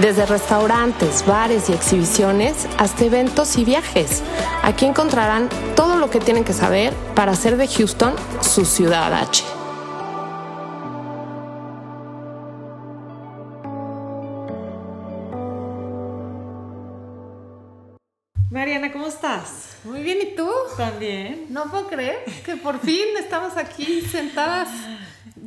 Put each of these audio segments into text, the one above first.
Desde restaurantes, bares y exhibiciones hasta eventos y viajes. Aquí encontrarán todo lo que tienen que saber para hacer de Houston su ciudad H. Mariana, ¿cómo estás? Muy bien, ¿y tú? También. No puedo creer que por fin estamos aquí sentadas,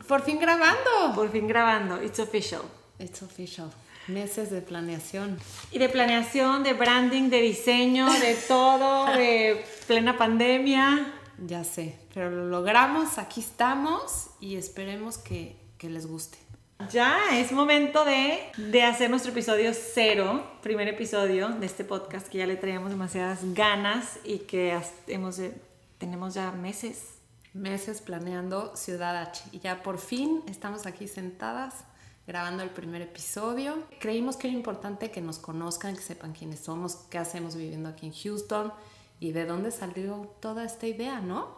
por fin grabando. Por fin grabando. It's official. It's official. Meses de planeación. Y de planeación, de branding, de diseño, de todo, de plena pandemia. Ya sé, pero lo logramos, aquí estamos y esperemos que, que les guste. Ya es momento de, de, hacer nuestro episodio cero, primer episodio de este podcast que ya le traíamos demasiadas ganas y que hemos, tenemos ya meses. Meses planeando Ciudad H. Y ya por fin estamos aquí sentadas grabando el primer episodio. Creímos que era importante que nos conozcan, que sepan quiénes somos, qué hacemos viviendo aquí en Houston y de dónde salió toda esta idea, ¿no?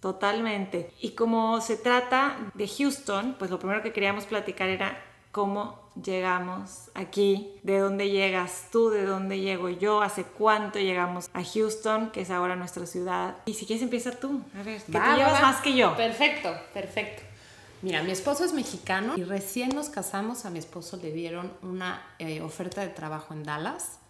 Totalmente. Y como se trata de Houston, pues lo primero que queríamos platicar era cómo llegamos aquí, de dónde llegas tú, de dónde llego yo, hace cuánto llegamos a Houston, que es ahora nuestra ciudad. Y si quieres empieza tú, a ver, que Va, tú llevas va, va. más que yo. Perfecto, perfecto. Mira, mi esposo es mexicano y recién nos casamos, a mi esposo le dieron una eh, oferta de trabajo en Dallas.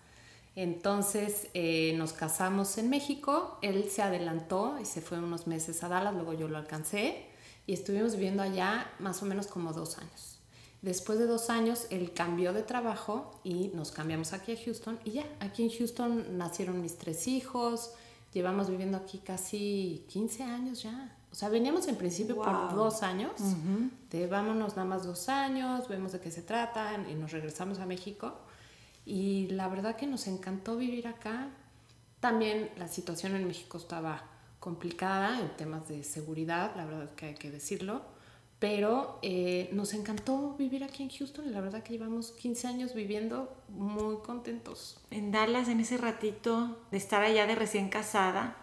Entonces eh, nos casamos en México, él se adelantó y se fue unos meses a Dallas, luego yo lo alcancé y estuvimos viviendo allá más o menos como dos años. Después de dos años, él cambió de trabajo y nos cambiamos aquí a Houston y ya, aquí en Houston nacieron mis tres hijos, llevamos viviendo aquí casi 15 años ya. O sea, veníamos en principio Wow. por dos años, de vámonos nada más dos años, vemos de qué se trata y nos regresamos a México. Y la verdad que nos encantó vivir acá. También la situación en México estaba complicada en temas de seguridad, la verdad que hay que decirlo. Pero eh, nos encantó vivir aquí en Houston y la verdad que llevamos 15 años viviendo muy contentos. En Dallas, en ese ratito de estar allá de recién casada,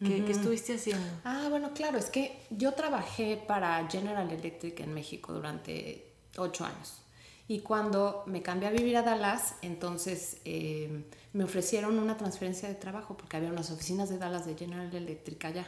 ¿qué, ¿qué estuviste haciendo? Ah, bueno, claro, es que yo trabajé para General Electric en México durante ocho años. Y cuando me cambié a vivir a Dallas, entonces eh, me ofrecieron una transferencia de trabajo porque había unas oficinas de Dallas de General Electric allá.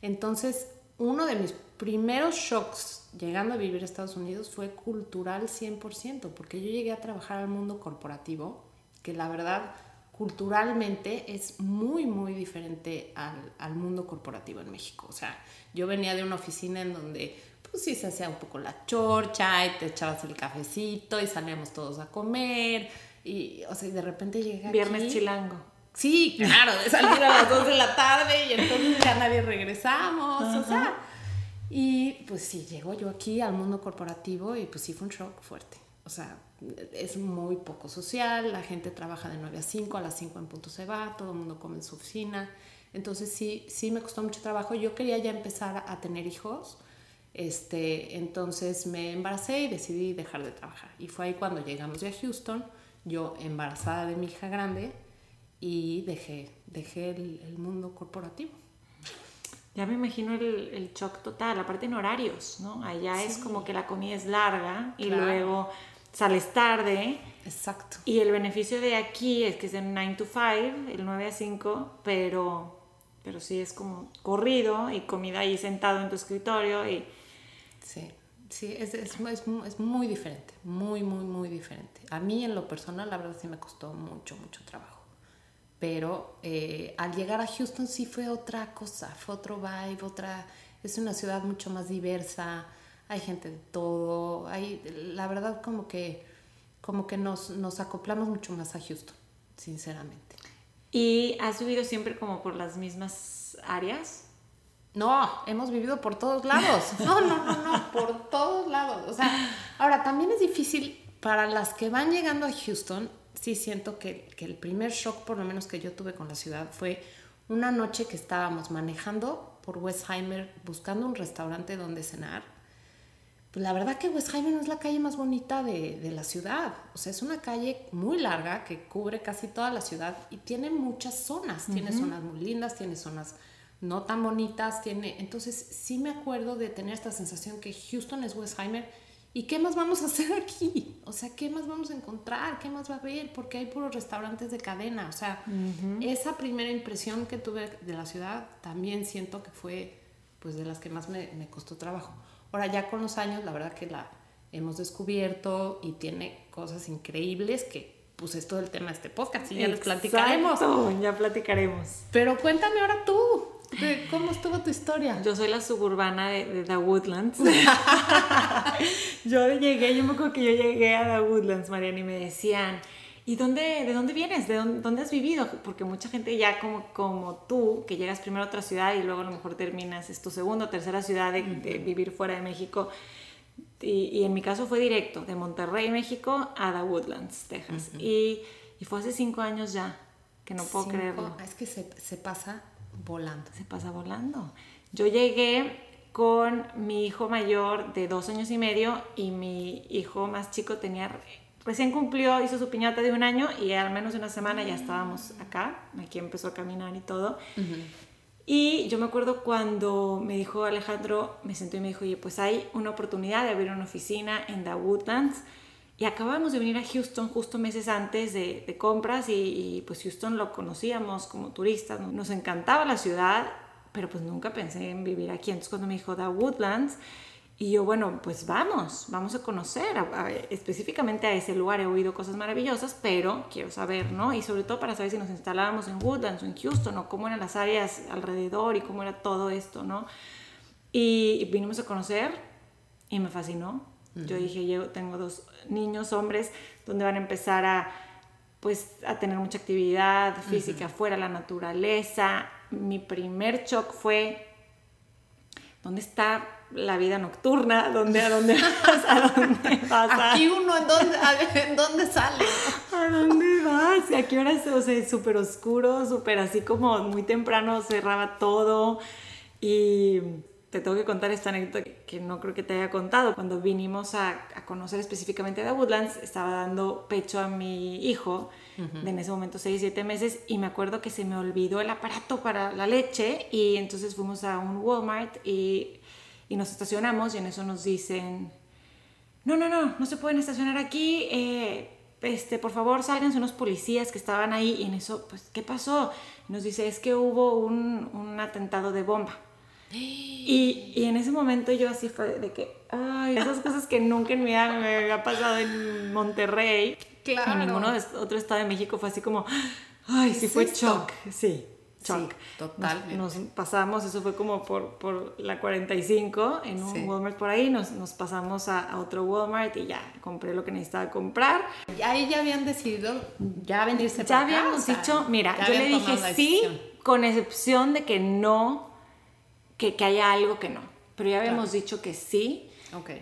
Entonces, uno de mis primeros shocks llegando a vivir a Estados Unidos fue cultural 100%, porque yo llegué a trabajar al mundo corporativo, que la verdad culturalmente es muy, muy diferente al, al mundo corporativo en México. O sea, yo venía de una oficina en donde pues sí se hacía un poco la chorcha y te echabas el cafecito y salíamos todos a comer y, o sea, y de repente llega Viernes aquí- chilango. Sí, claro, de salir a las 2 de la tarde y entonces ya nadie regresamos, o sea. Y pues sí, llego yo aquí al mundo corporativo y pues sí fue un shock fuerte. O sea, es muy poco social, la gente trabaja de 9 a 5, a las 5 en punto se va, todo el mundo come en su oficina. Entonces sí, sí me costó mucho trabajo. Yo quería ya empezar a tener hijos. Este, entonces me embaracé y decidí dejar de trabajar. Y fue ahí cuando llegamos ya a Houston, yo embarazada de mi hija grande y dejé, dejé el, el mundo corporativo. Ya me imagino el, el shock total, aparte en horarios, ¿no? Allá es como que la comida es larga y Claro. luego sales tarde. Exacto. Y el beneficio de aquí es que es de 9 to 5, el 9 a 5, pero, pero sí es como corrido y comida ahí sentado en tu escritorio y Sí, sí, es, es, es, es muy diferente, muy, muy, muy diferente. A mí en lo personal, la verdad sí me costó mucho, mucho trabajo. Pero eh, al llegar a Houston sí fue otra cosa, fue otro vibe, otra... Es una ciudad mucho más diversa, hay gente de todo, hay, la verdad como que, como que nos, nos acoplamos mucho más a Houston, sinceramente. ¿Y has vivido siempre como por las mismas áreas? No, hemos vivido por todos lados. No, no, no, no, por todos lados. O sea, ahora también es difícil para las que van llegando a Houston, sí siento que, que el primer shock, por lo menos que yo tuve con la ciudad, fue una noche que estábamos manejando por Westheimer buscando un restaurante donde cenar. Pues la verdad que Westheimer no es la calle más bonita de, de, la ciudad. O sea, es una calle muy larga que cubre casi toda la ciudad y tiene muchas zonas. Tiene zonas muy lindas, tiene zonas no tan bonitas, tiene... Entonces sí me acuerdo de tener esta sensación que Houston es Westheimer ¿Y qué más vamos a hacer aquí? O sea, ¿qué más vamos a encontrar? ¿Qué más va a haber? Porque hay puros restaurantes de cadena. O sea, esa primera impresión que tuve de la ciudad también siento que fue pues de las que más me, me, costó trabajo. Ahora ya con los años, la verdad que la hemos descubierto y tiene cosas increíbles que pues es todo el tema de este podcast y ya les platicaremos. Ya platicaremos. Pero cuéntame ahora tú, ¿Cómo estuvo tu historia? Yo soy la suburbana de, The Woodlands. yo llegué, yo me acuerdo que yo llegué a The Woodlands, Mariana, y me decían, ¿y dónde, de dónde vienes? ¿De dónde, has vivido? Porque mucha gente ya como, como tú, que llegas primero a otra ciudad y luego a lo mejor terminas, es tu segunda o tercera ciudad de, vivir fuera de México. Y, en mi caso fue directo, de Monterrey, México, a The Woodlands, Texas. y, y, fue hace cinco años ya, que no puedo creerlo. Es que se, se pasa volando. Se pasa volando. Yo llegué con mi hijo mayor de dos años y medio y mi hijo más chico tenía recién cumplió, hizo su piñata de un año y al menos una semana ya estábamos acá, aquí empezó a caminar y todo. Y yo me acuerdo cuando me dijo Alejandro, me sentó y me dijo, oye, pues hay una oportunidad de abrir una oficina en The Woodlands y acabamos de venir a Houston justo meses antes de, compras y, pues Houston lo conocíamos como turistas, nos encantaba la ciudad, pero pues nunca pensé en vivir aquí. Entonces cuando me dijo The Woodlands, y yo, bueno, pues vamos, vamos a conocer específicamente a ese lugar. He oído cosas maravillosas, pero quiero saber, ¿no? Y sobre todo para saber si nos instalábamos en Woodlands o en Houston o cómo eran las áreas alrededor y cómo era todo esto, ¿no? Y vinimos a conocer y me fascinó. Yo dije, yo tengo dos niños, hombres, donde van a empezar a, pues, a tener mucha actividad física fuera, la naturaleza. Mi primer shock fue, ¿dónde está la vida nocturna? ¿Dónde, a dónde vas? ¿A dónde vas? Aquí uno, ¿en dónde, ¿en dónde sale? ¿A dónde vas? ¿Y a qué hora es? O sea, súper oscuro, súper así como muy temprano cerraba todo. Y te tengo que contar esta anécdota que no creo que te haya contado. Cuando vinimos a, conocer específicamente de Woodlands, estaba dando pecho a mi hijo, de en ese momento 6, 7 meses, y me acuerdo que se me olvidó el aparato para la leche, y entonces fuimos a un Walmart y, y nos estacionamos, y en eso nos dicen, no, no, no, no se pueden estacionar aquí, eh, este, por favor salgan, son los policías que estaban ahí, y en eso, pues, ¿qué pasó? Nos dice, es que hubo un, un atentado de bomba. Y, y, en ese momento yo así fue de que, ay, esas cosas que nunca en mi vida me había pasado en Monterrey. Claro. En ninguno otro estado de México fue así como, ay, sí fue shock. Sí, shock. total. Nos, pasamos, eso fue como por, por la 45, en un Walmart por ahí, nos, nos pasamos a, otro Walmart y ya compré lo que necesitaba comprar. Y ahí ya habían decidido ya venirse Ya habíamos dicho, mira, yo le dije sí, con excepción de que no que, que haya algo que no. Pero ya habíamos dicho que sí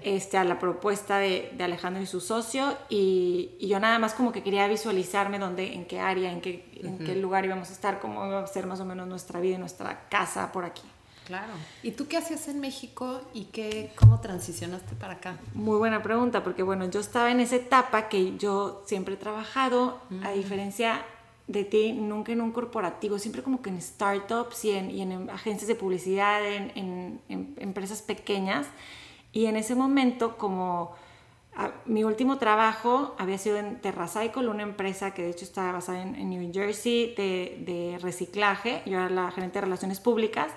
este, a la propuesta de, de Alejandro y su socio y, y, yo nada más como que quería visualizarme dónde, en qué área, en qué, en qué lugar íbamos a estar, cómo iba a ser más o menos nuestra vida y nuestra casa por aquí. Claro. ¿Y tú qué hacías en México y qué, cómo transicionaste para acá? Muy buena pregunta, porque bueno, yo estaba en esa etapa que yo siempre he trabajado, a diferencia de ti nunca en un corporativo, siempre como que en startups y en, agencias de publicidad, en, empresas pequeñas. Y en ese momento, como mi último trabajo había sido en TerraCycle, una empresa que de hecho estaba basada en, New Jersey de, de, reciclaje. Yo era la gerente de relaciones públicas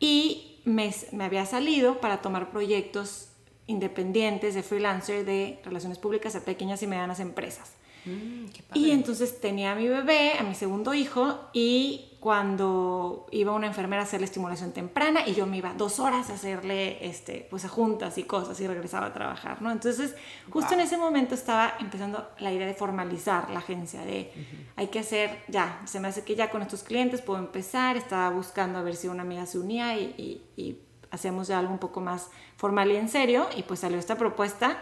y me, me había salido para tomar proyectos independientes de freelancer de relaciones públicas a pequeñas y medianas empresas. Mm, y entonces tenía a mi bebé, a mi segundo hijo, y cuando iba una enfermera a hacerle estimulación temprana y yo me iba dos horas a hacerle este, pues a juntas y cosas y regresaba a trabajar, ¿no? Entonces, justo en ese momento estaba empezando la idea de formalizar la agencia, de hay que hacer, ya, se me hace que ya con estos clientes puedo empezar, estaba buscando a ver si una amiga se unía y, y hacemos ya algo un poco más formal y en serio, y pues salió esta propuesta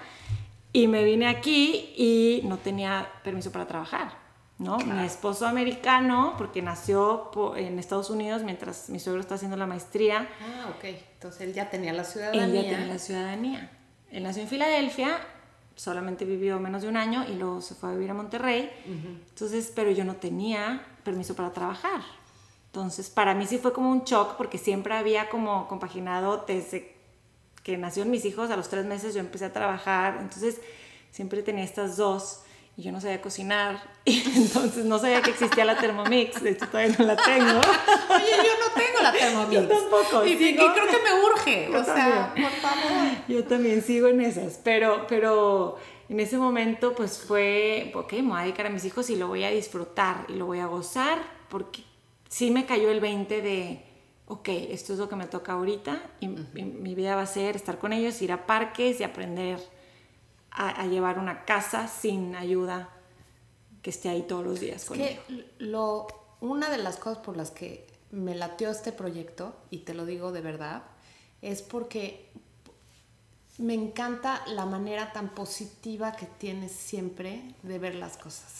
Y me vine aquí y no tenía permiso para trabajar, ¿no? Mi esposo americano, porque nació en Estados Unidos mientras mi suegro está haciendo la maestría. Ah, ok. Entonces él ya tenía la ciudadanía. Él ya tenía la ciudadanía. Él nació en Filadelfia, solamente vivió menos de un año y luego se fue a vivir a Monterrey. Entonces, pero yo no tenía permiso para trabajar. Entonces, para mí sí fue como un shock porque siempre había como compaginado desde que nacieron mis hijos, a los tres meses yo empecé a trabajar, entonces siempre tenía estas dos y yo no sabía cocinar, y entonces no sabía que existía la Thermomix, de hecho todavía no la tengo. Oye, yo no tengo la Thermomix. Yo tampoco. Y, creo que me urge, o sea, por favor. Yo también sigo en esas, pero, pero en ese momento pues fue, ok, me voy a dedicar a mis hijos y lo voy a disfrutar y lo voy a gozar, porque sí me cayó el 20 de ok, esto es lo que me toca ahorita y, mi vida va a ser estar con ellos, ir a parques y aprender a, llevar una casa sin ayuda que esté ahí todos los días conmigo. lo, una de las cosas por las que me latió este proyecto, y te lo digo de verdad, es porque me encanta la manera tan positiva que tienes siempre de ver las cosas,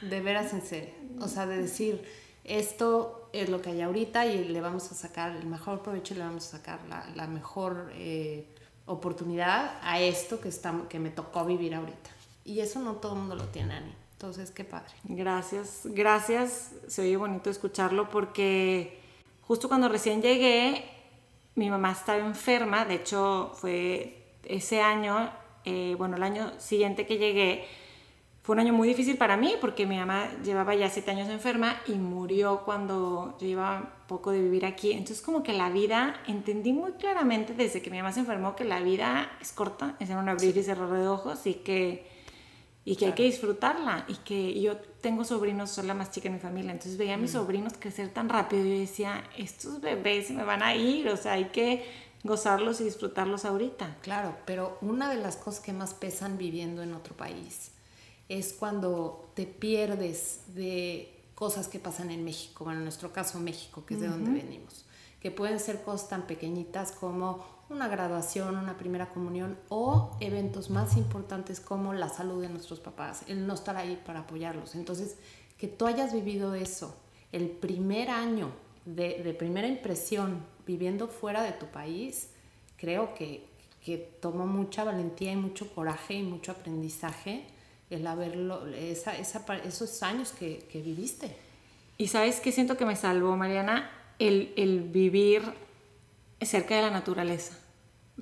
de veras en serio, o sea, de decir esto es lo que hay ahorita y le vamos a sacar el mejor provecho y le vamos a sacar la, mejor eh, oportunidad a esto que, está, que me tocó vivir ahorita. Y eso no todo el mundo lo tiene, Ani. Entonces, qué padre. Gracias, gracias. Se oye bonito escucharlo porque justo cuando recién llegué, mi mamá estaba enferma. De hecho, fue ese año, eh, bueno, el año siguiente que llegué, fue un año muy difícil para mí porque mi mamá llevaba ya siete años enferma y murió cuando yo llevaba poco de vivir aquí. Entonces como que la vida, entendí muy claramente desde que mi mamá se enfermó que la vida es corta, es en un abrir y cerrar de ojos y que, y que hay que disfrutarla. Y que yo tengo sobrinos, soy la más chica de mi familia, entonces veía a mis mm. sobrinos crecer tan rápido y yo decía, estos bebés me van a ir, o sea, hay que gozarlos y disfrutarlos ahorita. Claro, pero una de las cosas que más pesan viviendo en otro país es cuando te pierdes de cosas que pasan en México, bueno, en nuestro caso México, que es de donde venimos, que pueden ser cosas tan pequeñitas como una graduación, una primera comunión o eventos más importantes como la salud de nuestros papás, el no estar ahí para apoyarlos. Entonces, que tú hayas vivido eso el primer año de, de primera impresión viviendo fuera de tu país, creo que, que tomó mucha valentía y mucho coraje y mucho aprendizaje el haberlo, esa, esa, esos años que, que, viviste. Y sabes qué siento que me salvó, Mariana, el, el vivir cerca de la naturaleza.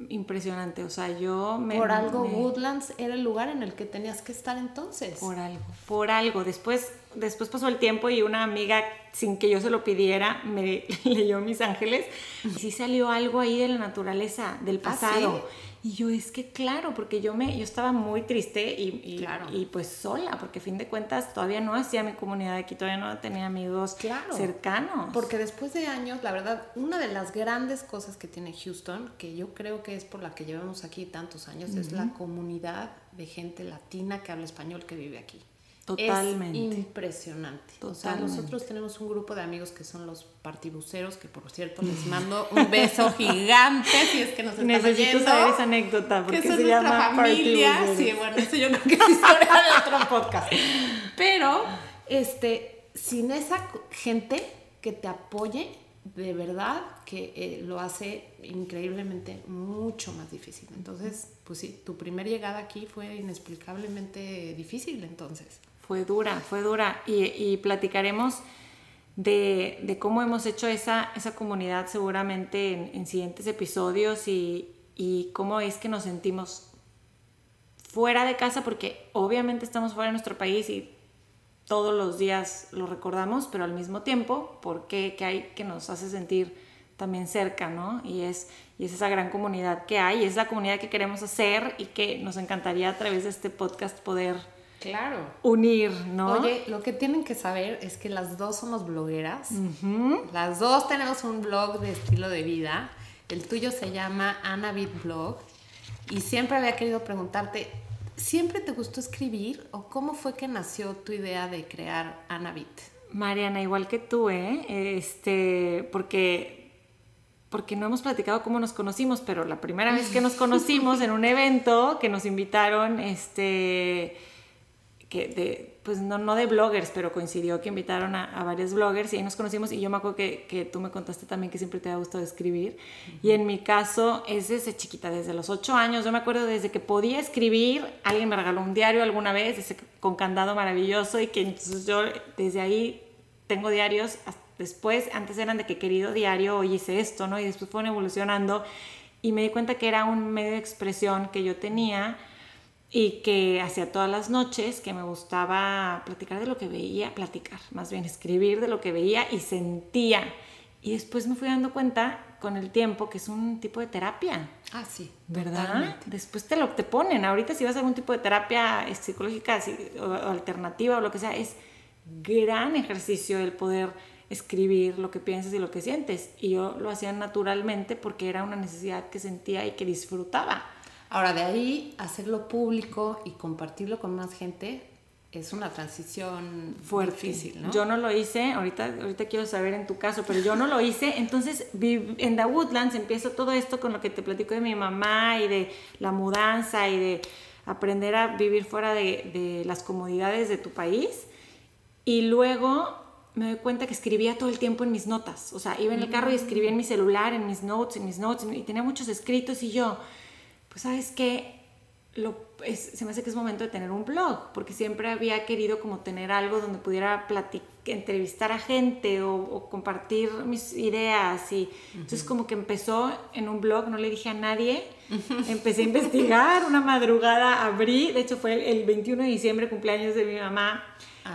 Impresionante, o sea, yo me... Por algo Woodlands era el lugar en el que tenías que estar entonces. Por algo, por algo. Después, después pasó el tiempo y una amiga, sin que yo se lo pidiera, me leyó Mis Ángeles y sí salió algo ahí de la naturaleza, del ¿Ah, pasado. Y yo es que claro, porque yo me yo estaba muy triste y, y, pues sola, porque a fin de cuentas todavía no hacía mi comunidad aquí, todavía no tenía amigos cercanos. Porque después de años, la verdad, una de las grandes cosas que tiene Houston, que yo creo que es por la que llevamos aquí tantos años, es la comunidad de gente latina que habla español que vive aquí. Totalmente. Es impresionante. O sea, nosotros tenemos un grupo de amigos que son los partibuceros, que por cierto les mando un beso gigante si es que nos están Necesito saber esa anécdota porque que se llama familia. Sí, bueno, eso yo creo que es historia de otro podcast. Pero, este, sin esa gente que te apoye, de verdad que eh, lo hace increíblemente mucho más difícil. Entonces, pues sí, tu primera llegada aquí fue inexplicablemente difícil entonces. Fue dura, fue dura. Y, platicaremos de, cómo hemos hecho esa, esa comunidad seguramente en, siguientes episodios y, y, cómo es que nos sentimos fuera de casa, porque obviamente estamos fuera de nuestro país y todos los días lo recordamos, pero al mismo tiempo, porque que hay que nos hace sentir también cerca, ¿no? Y es, y es esa gran comunidad que hay, y es la comunidad que queremos hacer y que nos encantaría a través de este podcast poder Claro. Unir, ¿no? Oye, lo que tienen que saber es que las dos somos blogueras. Las dos tenemos un blog de estilo de vida. El tuyo se llama Anabit Blog. Y siempre había querido preguntarte, ¿siempre te gustó escribir o cómo fue que nació tu idea de crear Anabit? Mariana, igual que tú, ¿eh? Este, porque porque no hemos platicado cómo nos conocimos, pero la primera vez que nos conocimos en un evento que nos invitaron, este, que de, pues no, no de bloggers, pero coincidió que invitaron a, varios bloggers y ahí nos conocimos y yo me acuerdo que, que, tú me contaste también que siempre te ha gustado escribir. Y en mi caso es desde chiquita, desde los ocho años, yo me acuerdo desde que podía escribir, alguien me regaló un diario alguna vez con candado maravilloso y que entonces yo desde ahí tengo diarios hasta Después, antes eran de que querido diario, hoy hice esto, ¿no? Y después fueron evolucionando y me di cuenta que era un medio de expresión que yo tenía y que hacía todas las noches, que me gustaba platicar de lo que veía, platicar, más bien escribir de lo que veía y sentía. Y después me fui dando cuenta con el tiempo que es un tipo de terapia. Ah, sí. ¿Verdad? Después te lo te ponen. Ahorita si vas a algún tipo de terapia psicológica o alternativa o lo que sea, es gran ejercicio el poder escribir lo que piensas y lo que sientes. Y yo lo hacía naturalmente porque era una necesidad que sentía y que disfrutaba. Ahora, de ahí hacerlo público y compartirlo con más gente es una transición fuerte. Difícil, ¿no? Yo no lo hice, ahorita, ahorita quiero saber en tu caso, pero yo no lo hice. Entonces, en The Woodlands empiezo todo esto con lo que te platico de mi mamá y de la mudanza y de aprender a vivir fuera de, de las comodidades de tu país. Y luego me doy cuenta que escribía todo el tiempo en mis notas. O sea, iba en el carro y escribía en mi celular, en mis notes, en mis notes, y tenía muchos escritos y yo, pues sabes qué, lo, se me hace que es momento de tener un blog, porque siempre había querido como tener algo donde pudiera platicar, entrevistar a gente o, compartir mis ideas. Y entonces como que empezó en un blog, no le dije a nadie, empecé a investigar, una madrugada abrí, de hecho fue el 21 de diciembre, cumpleaños de mi mamá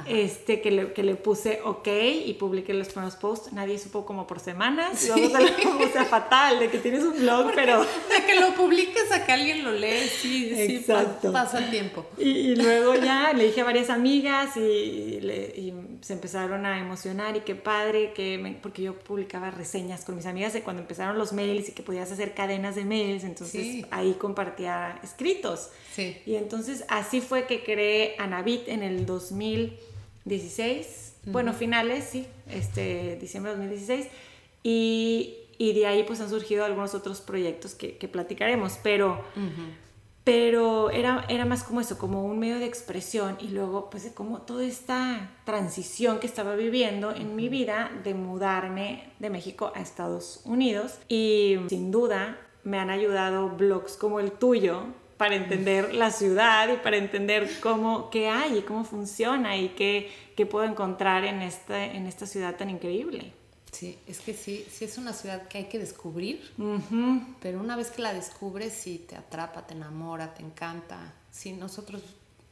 este, que le, que le puse ok y publiqué los primeros posts. Nadie supo como por semanas. Sí. Vamos a o sea, fatal, de que tienes un blog, pero... De que lo publiques a que alguien lo lee, sí, Exacto. sí, pasa el tiempo. Y, luego ya le dije a varias amigas y, y, se empezaron a emocionar y qué padre, que porque yo publicaba reseñas con mis amigas de cuando empezaron los mails y que podías hacer cadenas de mails, entonces ahí compartía escritos. Sí. Y entonces así fue que creé Anabit en el 2016, bueno, finales, sí, este, diciembre de 2016, y, y, de ahí pues han surgido algunos otros proyectos que, que platicaremos, pero... Pero era, era más como eso, como un medio de expresión y luego pues como toda esta transición que estaba viviendo en mi vida de mudarme de México a Estados Unidos y sin duda me han ayudado blogs como el tuyo para entender la ciudad y para entender cómo, qué hay y cómo funciona y qué, qué puedo encontrar en esta, en esta ciudad tan increíble. Sí, es que sí, sí es una ciudad que hay que descubrir, pero una vez que la descubres, sí te atrapa, te enamora, te encanta. Sí, nosotros,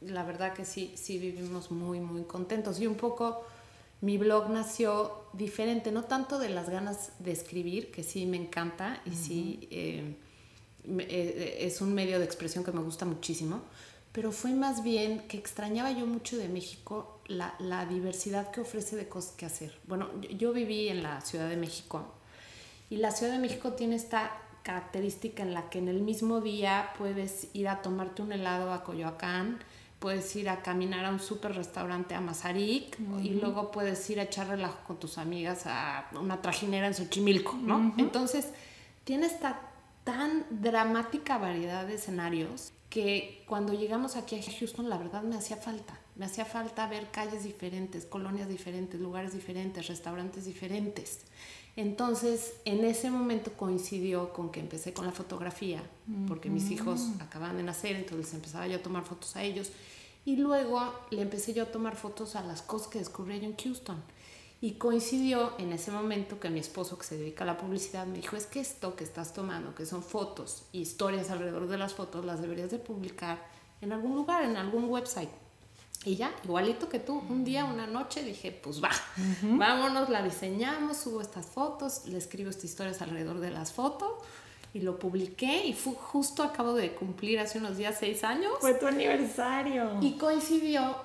la verdad que sí, sí vivimos muy, muy contentos. Y un poco mi blog nació diferente, no tanto de las ganas de escribir, que sí me encanta y sí... Eh, eh, es un medio de expresión que me gusta muchísimo, pero fue más bien que extrañaba yo mucho de México la, la diversidad que ofrece de cosas que hacer. Bueno, yo, viví en la Ciudad de México y la Ciudad de México tiene esta característica en la que en el mismo día puedes ir a tomarte un helado a Coyoacán, puedes ir a caminar a un super restaurante a Mazarik y luego puedes ir a echar relajo con tus amigas a una trajinera en Xochimilco, ¿no? Entonces, tiene esta tan dramática variedad de escenarios que cuando llegamos aquí a Houston la verdad me hacía falta. Me hacía falta ver calles diferentes, colonias diferentes, lugares diferentes, restaurantes diferentes. Entonces, en ese momento coincidió con que empecé con la fotografía, porque mis hijos acababan de nacer, entonces empezaba yo a tomar fotos a ellos. Y luego le empecé yo a tomar fotos a las cosas que descubrí yo en Houston. Y coincidió en ese momento que mi esposo, que se dedica a la publicidad, me dijo, es que esto que estás tomando, que son fotos, historias alrededor de las fotos, las deberías de publicar en algún lugar, en algún website. Y ya, igualito que tú, un día, una noche, dije, pues va, vámonos, la diseñamos, subo estas fotos, le escribo estas historias alrededor de las fotos y lo publiqué y fue justo acabo de cumplir hace unos días seis años. Fue tu aniversario. Y coincidió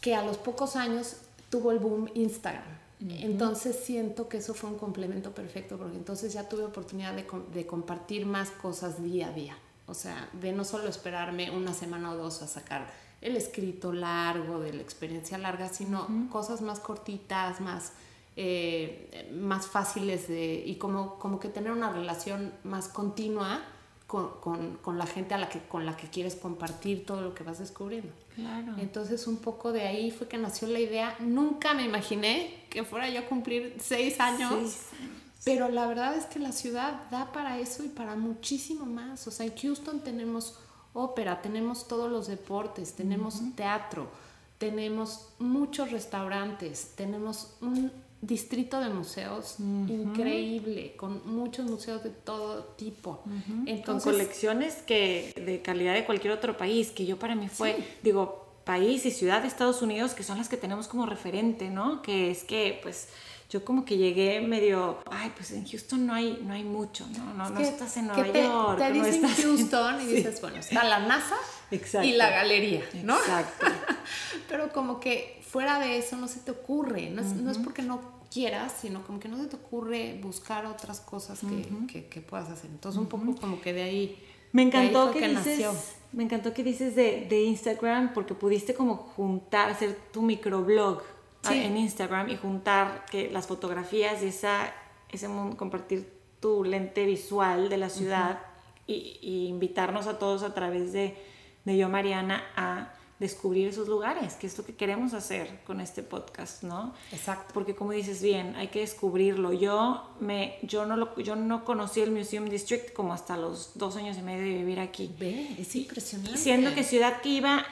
que a los pocos años tuvo el boom Instagram. Entonces siento que eso fue un complemento perfecto porque entonces ya tuve oportunidad de, de, compartir más cosas día a día. O sea, de no solo esperarme una semana o dos a sacar el escrito largo de la experiencia larga, sino cosas más cortitas, más eh, más fáciles de, y como, como que tener una relación más continua con, con, con, la gente a la que, con la que quieres compartir todo lo que vas descubriendo. Claro. Entonces un poco de ahí fue que nació la idea. Nunca me imaginé que fuera yo a cumplir seis años. Seis años. Pero la verdad es que la ciudad da para eso y para muchísimo más. O sea, en Houston tenemos ópera, tenemos todos los deportes, tenemos teatro, tenemos muchos restaurantes, tenemos un distrito de museos increíble, con muchos museos de todo tipo. con colecciones que de calidad de cualquier otro país, que yo para mí fue, digo, país y ciudad de Estados Unidos, que son las que tenemos como referente, ¿no? Que es que, pues, yo como que llegué medio, ay, pues en Houston no hay, no hay mucho, ¿no? No, no estás en Nueva te, York. Te no dicen estás Houston y dices, bueno, está la NASA y la galería, ¿no? Exacto. Pero como que fuera de eso no se te ocurre, no es, no es porque no quieras, sino como que no se te ocurre buscar otras cosas que, que, que puedas hacer. Entonces un poco como que de ahí... Me encantó que, que dices, nació. me encantó que dices de, de Instagram porque pudiste como juntar, hacer tu microblog Sí. en Instagram y juntar que las fotografías y esa, ese compartir tu lente visual de la ciudad y, y invitarnos a todos a través de, de Yo Mariana a descubrir esos lugares, que es lo que queremos hacer con este podcast, ¿no? Exacto. Porque como dices bien, hay que descubrirlo. Yo, me, yo, no lo, yo no conocí el Museum District como hasta los dos años y medio de vivir aquí. Ve, es impresionante. Siendo que ciudad que iba,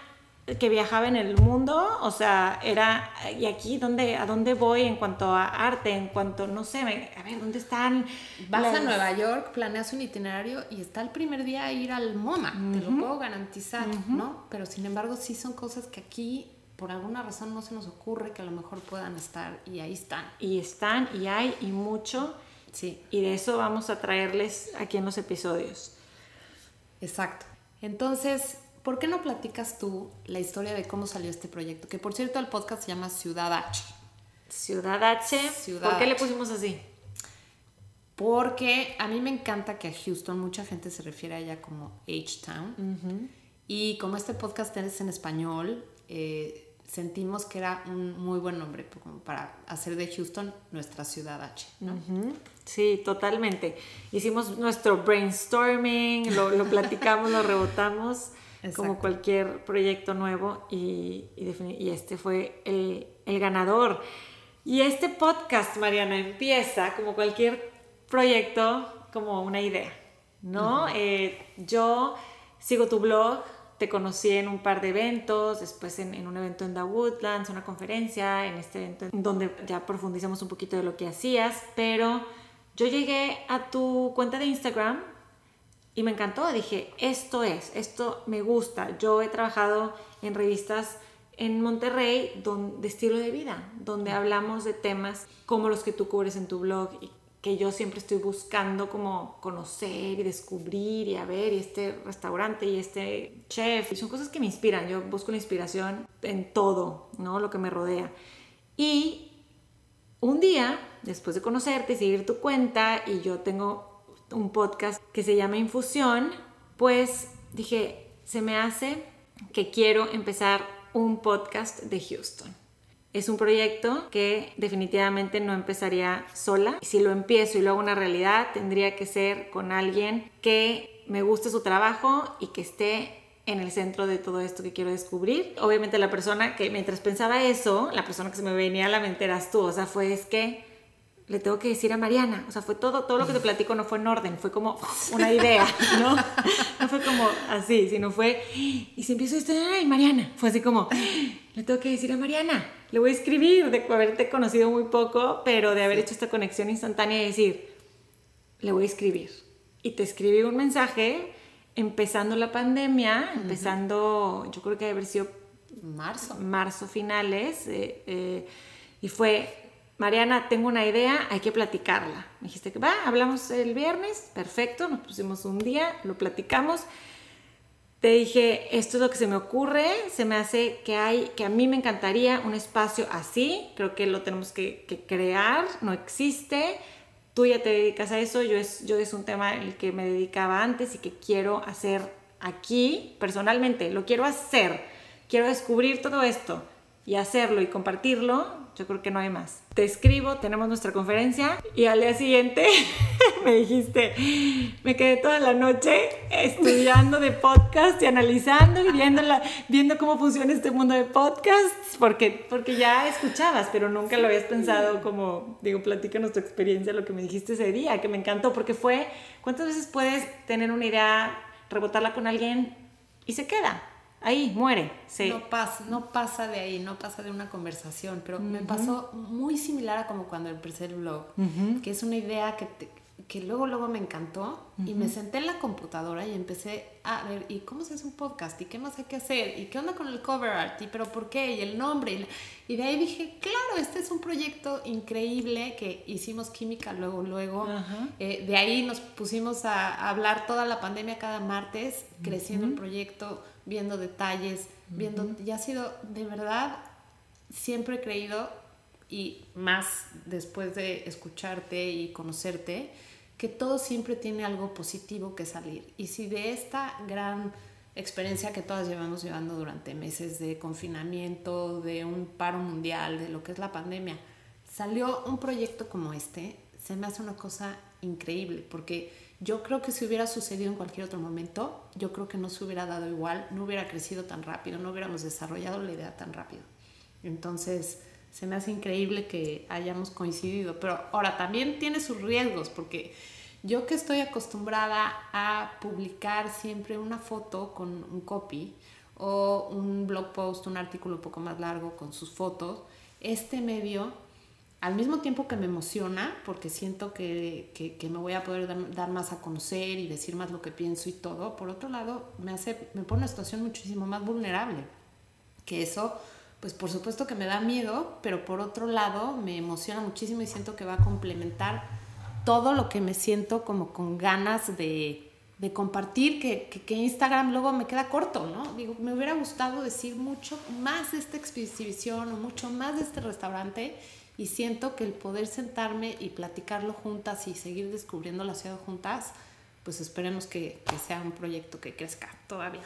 que viajaba en el mundo, o sea, era, ¿y aquí dónde, a dónde voy en cuanto a arte, en cuanto, no sé, me- a ver, ¿dónde están? Vas a Nueva York, planeas un itinerario y está el primer día a ir al MoMA, te lo puedo garantizar, ¿no? Pero sin embargo sí son cosas que aquí por alguna razón no se nos ocurre que a lo mejor puedan estar y ahí están. Y están, y hay, y mucho, Sí, y de eso vamos a traerles aquí en los episodios. exacto. Entonces, ¿por qué no platicas tú la historia de cómo salió este proyecto? Que por cierto el podcast se llama Ciudad H. Ciudad H, Ciudad ¿por qué le pusimos así? Porque a mí me encanta que a Houston mucha gente se refiere a ella como H-Town. Y como este podcast es en español, eh, sentimos que era un muy buen nombre para hacer de Houston nuestra ciudad H. ¿no? Sí, totalmente. Hicimos nuestro brainstorming, lo, lo platicamos, lo rebotamos, como cualquier proyecto nuevo, y, y, defini- y este fue el, el ganador. Y este podcast, Mariana, empieza como cualquier proyecto, como una idea, ¿no? Eh, yo sigo tu blog, te conocí en un par de eventos, después en, en un evento en The Woodlands, una conferencia, en este evento en donde ya profundizamos un poquito de lo que hacías, pero yo llegué a tu cuenta de Instagram y me encantó, dije, esto es, esto me gusta. Yo he trabajado en revistas en Monterrey de estilo de vida, donde hablamos de temas como los que tú cubres en tu blog y que yo siempre estoy buscando como conocer y descubrir y a ver, y este restaurante y este chef. Y son cosas que me inspiran, yo busco la inspiración en todo, ¿no? Lo que me rodea. Y un día, después de conocerte y seguir tu cuenta, y yo tengo un podcast que se llama Infusión, pues dije, se me hace que quiero empezar un podcast de Houston. Es un proyecto que definitivamente no empezaría sola. Si lo empiezo y lo hago una realidad, tendría que ser con alguien que me guste su trabajo y que esté en el centro de todo esto que quiero descubrir. Obviamente la persona que mientras pensaba eso, la persona que se me venía a la mente eras tú. O sea, fue es que le tengo que decir a Mariana. O sea, fue todo, todo lo que te platico no fue en orden, fue como una idea, ¿no? No fue como así, sino fue, y si empiezo esto, ay, Mariana. Fue así como, le tengo que decir a Mariana, le voy a escribir, de haberte conocido muy poco, pero de haber hecho esta conexión instantánea y decir, le voy a escribir. Y te escribí un mensaje empezando la pandemia, empezando, yo creo que debe haber sido Marzo. marzo finales, eh, eh, y fue, Mariana, tengo una idea, hay que platicarla. Me dijiste que va, hablamos el viernes, perfecto, nos pusimos un día, lo platicamos. Te dije, esto es lo que se me ocurre, se me hace que hay, que a mí me encantaría un espacio así, creo que lo tenemos que, crear, no existe. Tú ya te dedicas a eso, yo es, yo es un tema el que me dedicaba antes y que quiero hacer aquí personalmente, lo quiero hacer, quiero descubrir todo esto. y hacerlo y compartirlo, yo creo que no hay más. Te escribo, tenemos nuestra conferencia y al día siguiente me dijiste, me quedé toda la noche estudiando de podcast y analizando y viendo, la, viendo cómo funciona este mundo de podcasts, porque, porque ya escuchabas, pero nunca lo habías pensado como, digo, platícanos tu experiencia, lo que me dijiste ese día, que me encantó, porque fue, ¿cuántas veces puedes tener una idea, rebotarla con alguien y se queda? Ahí muere. No, pasa, no pasa de ahí, no pasa de una conversación, pero me pasó muy similar a como cuando empecé el blog, que es una idea que, que luego, luego me encantó y me senté en la computadora y empecé a ver, ¿y cómo se hace un podcast? ¿Y qué más hay que hacer? ¿Y qué onda con el cover art? ¿Y pero por qué? ¿Y el nombre? Y, de ahí dije, claro, este es un proyecto increíble que hicimos química luego, luego. Eh, de ahí nos pusimos a, hablar toda la pandemia cada martes, creciendo el proyecto viendo detalles, viendo, y ha sido de verdad, siempre he creído, y más después de escucharte y conocerte, que todo siempre tiene algo positivo que salir. Y si de esta gran experiencia que todas llevamos llevando durante meses de confinamiento, de un paro mundial, de lo que es la pandemia, salió un proyecto como este, se me hace una cosa increíble, porque yo creo que si hubiera sucedido en cualquier otro momento, yo creo que no se hubiera dado igual, no hubiera crecido tan rápido, no hubiéramos desarrollado la idea tan rápido. Entonces, se me hace increíble que hayamos coincidido, pero ahora también tiene sus riesgos, porque yo que estoy acostumbrada a publicar siempre una foto con un copy o un blog post, un artículo un poco más largo con sus fotos, este medio al mismo tiempo que me emociona, porque siento que, que, me voy a poder dar, más a conocer y decir más lo que pienso y todo, por otro lado, me, hace, me pone una situación muchísimo más vulnerable. Que eso, pues por supuesto que me da miedo, pero por otro lado, me emociona muchísimo y siento que va a complementar todo lo que me siento como con ganas de, de compartir, que, que, Instagram luego me queda corto, ¿no? Digo, me hubiera gustado decir mucho más de esta exhibición o mucho más de este restaurante y siento que el poder sentarme y platicarlo juntas y seguir descubriendo la ciudad juntas, pues esperemos que, que sea un proyecto que crezca todavía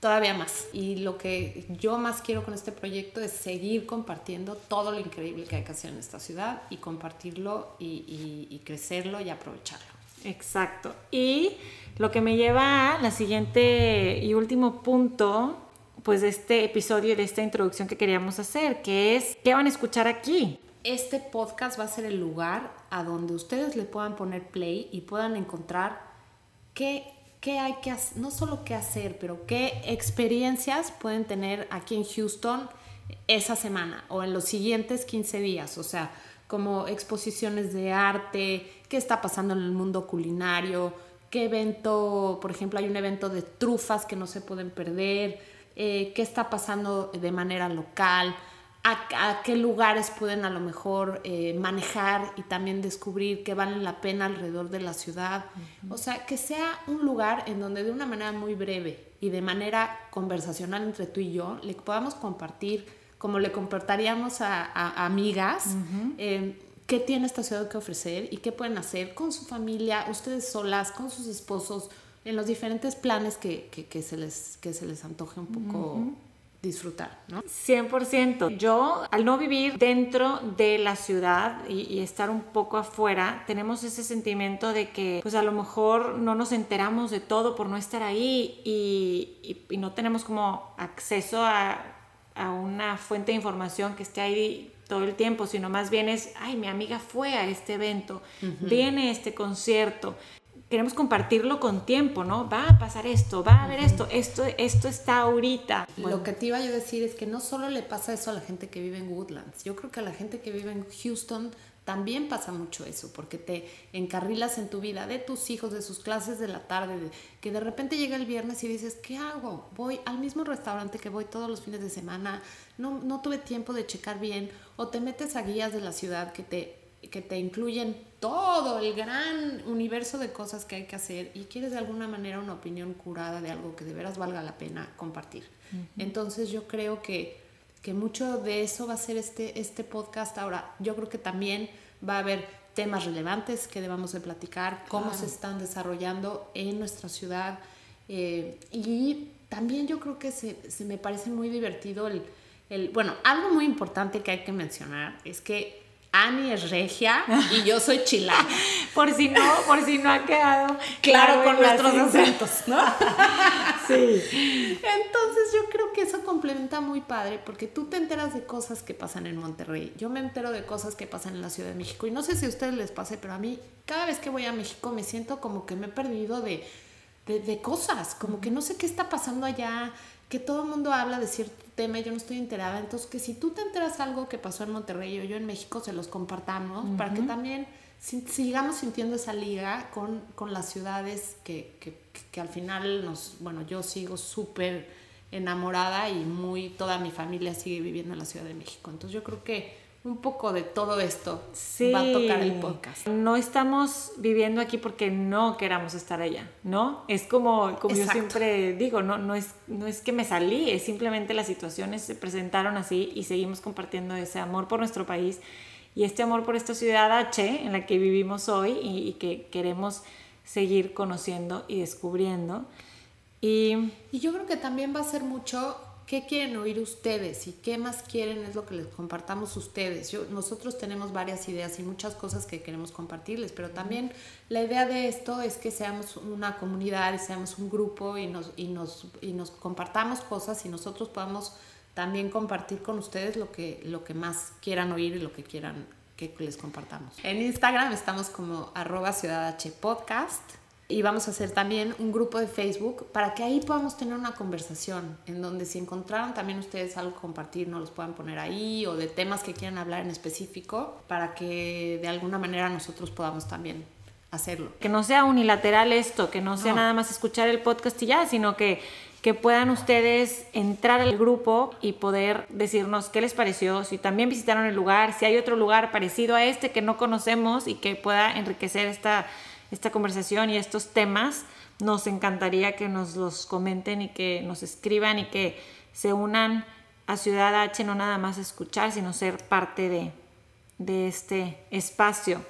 todavía más. Y lo que yo más quiero con este proyecto es seguir compartiendo todo lo increíble que hay que hacer en esta ciudad y compartirlo y, y, crecerlo y aprovecharlo. Exacto. Y lo que me lleva a la siguiente y último punto, pues de este episodio y de esta introducción que queríamos hacer, que es, ¿qué van a escuchar aquí? Este podcast va a ser el lugar a donde ustedes le puedan poner play y puedan encontrar qué, qué hay que hacer, no solo qué hacer, pero qué experiencias pueden tener aquí en Houston esa semana o en los siguientes 15 días. O sea, como exposiciones de arte, qué está pasando en el mundo culinario, qué evento, por ejemplo, hay un evento de trufas que no se pueden perder, eh, qué está pasando de manera local a, qué lugares pueden a lo mejor eh, manejar y también descubrir que valen la pena alrededor de la ciudad. O sea, que sea un lugar en donde de una manera muy breve y de manera conversacional entre tú y yo le podamos compartir como le comportaríamos a, amigas. Em, qué tiene esta ciudad que ofrecer y qué pueden hacer con su familia, ustedes solas, con sus esposos, en los diferentes planes que, se, les, que se les antoje un poco disfrutar, ¿no? 100%. Yo, al no vivir dentro de la ciudad y, estar un poco afuera, tenemos ese sentimiento de que, pues a lo mejor no nos enteramos de todo por no estar ahí y, y, no tenemos como acceso a, a, una fuente de información que esté ahí todo el tiempo, sino más bien es, ay, mi amiga fue a este evento, viene a este concierto queremos compartirlo con tiempo, ¿no? Va a pasar esto, va a haber esto, esto, esto está ahorita. Lo que te iba yo a decir es que no solo le pasa eso a la gente que vive en Woodlands, yo creo que a la gente que vive en Houston también pasa mucho eso, porque te encarrilas en tu vida de tus hijos, de sus clases de la tarde, que de repente llega el viernes y dices, ¿qué hago? Voy al mismo restaurante que voy todos los fines de semana, no, no tuve tiempo de checar bien, o te metes a guías de la ciudad que te que te incluyen todo el gran universo de cosas que hay que hacer y quieres de alguna manera una opinión curada de algo que de veras valga la pena compartir. Entonces yo creo que, que, mucho de eso va a ser este, este podcast. Ahora, yo creo que también va a haber temas relevantes que debamos de platicar, cómo se están desarrollando en nuestra ciudad. Eh, y también yo creo que se, se me parece muy divertido el el, bueno, algo muy importante que hay que mencionar es que Ani es regia y yo soy chilana. por si no, por si no ha quedado claro, con nuestros acentos, ¿no? sí. Entonces yo creo que eso complementa muy padre porque tú te enteras de cosas que pasan en Monterrey. Yo me entero de cosas que pasan en la Ciudad de México y no sé si a ustedes les pase, pero a mí cada vez que voy a México me siento como que me he perdido de, de, de cosas, como que no sé qué está pasando allá, que todo el mundo habla de cierto tema yo no estoy enterada. Entonces, que si tú te enteras algo que pasó en Monterrey o yo en México, se los compartamos para que también sigamos sintiendo esa liga con, con las ciudades que, que, que, al final nos, bueno, yo sigo súper enamorada y muy, toda mi familia sigue viviendo en la Ciudad de México. Entonces, yo creo que un poco de todo esto sí. va a tocar el podcast. No estamos viviendo aquí porque no queramos estar allá, ¿no? Es como, como yo siempre digo, no, no, es, no es que me salí, es simplemente las situaciones se presentaron así y seguimos compartiendo ese amor por nuestro país y este amor por esta ciudad H en la que vivimos hoy y, y que queremos seguir conociendo y descubriendo. Y, y yo creo que también va a ser mucho qué quieren oír ustedes y qué más quieren es lo que les compartamos ustedes. Nosotros tenemos varias ideas y muchas cosas que queremos compartirles, pero también la idea de esto es que seamos una comunidad y seamos un grupo y nos, y nos, y nos compartamos cosas y nosotros podamos también compartir con ustedes lo que, lo que más quieran oír y lo que quieran que les compartamos. En Instagram estamos como arroba ciudad podcast y vamos a hacer también un grupo de Facebook para que ahí podamos tener una conversación en donde si encontraron también ustedes algo que compartir, nos los puedan poner ahí o de temas que quieran hablar en específico para que de alguna manera nosotros podamos también hacerlo. Que no sea unilateral esto, que no sea no. nada más escuchar el podcast y ya, sino que, que puedan ustedes entrar al grupo y poder decirnos qué les pareció, si también visitaron el lugar, si hay otro lugar parecido a este que no conocemos y que pueda enriquecer esta esta conversación y estos temas, nos encantaría que nos los comenten y que nos escriban y que se unan a Ciudad H, no nada más escuchar, sino ser parte de, de este espacio.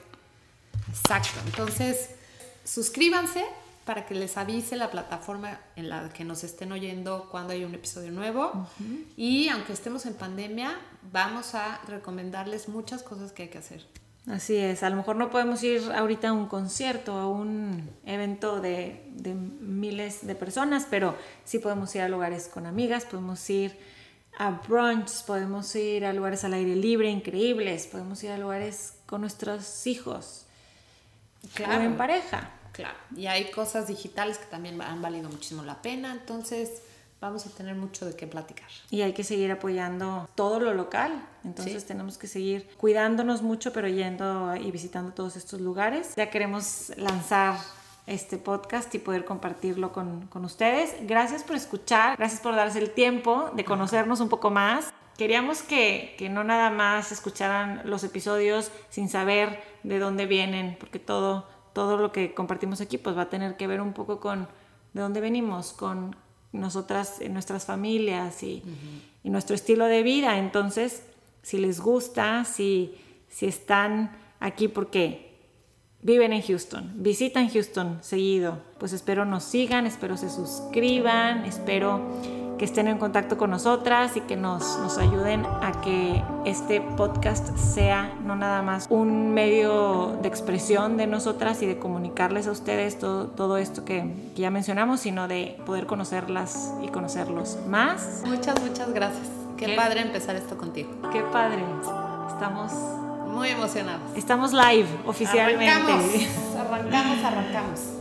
Exacto, entonces suscríbanse para que les avise la plataforma en la que nos estén oyendo cuando hay un episodio nuevo. Uh -huh. Y aunque estemos en pandemia, vamos a recomendarles muchas cosas que hay que hacer. Así es, a lo mejor no podemos ir ahorita a un concierto, a un evento de, de, miles de personas, pero sí podemos ir a lugares con amigas, podemos ir a brunch, podemos ir a lugares al aire libre increíbles, podemos ir a lugares con nuestros hijos claro. o en pareja. Claro, y hay cosas digitales que también han valido muchísimo la pena, entonces vamos a tener mucho de qué platicar. Y hay que seguir apoyando todo lo local. Entonces sí. tenemos que seguir cuidándonos mucho, pero yendo y visitando todos estos lugares. Ya queremos lanzar este podcast y poder compartirlo con, con ustedes. Gracias por escuchar, gracias por darse el tiempo de conocernos un poco más. Queríamos que, que no nada más escucharan los episodios sin saber de dónde vienen, porque todo, todo lo que compartimos aquí pues va a tener que ver un poco con de dónde venimos, con nosotras, en nuestras familias y, uh -huh. y, nuestro estilo de vida. Entonces, si les gusta, si, si están aquí porque viven en Houston, visitan Houston seguido, pues espero nos sigan, espero se suscriban, espero que estén en contacto con nosotras y que nos, nos ayuden a que este podcast sea no nada más un medio de expresión de nosotras y de comunicarles a ustedes todo, todo esto que, que ya mencionamos, sino de poder conocerlas y conocerlos más. Muchas, muchas gracias. Qué, Qué padre empezar esto contigo. Qué padre. Estamos muy emocionados. Estamos live oficialmente. Arrancamos, arrancamos, arrancamos.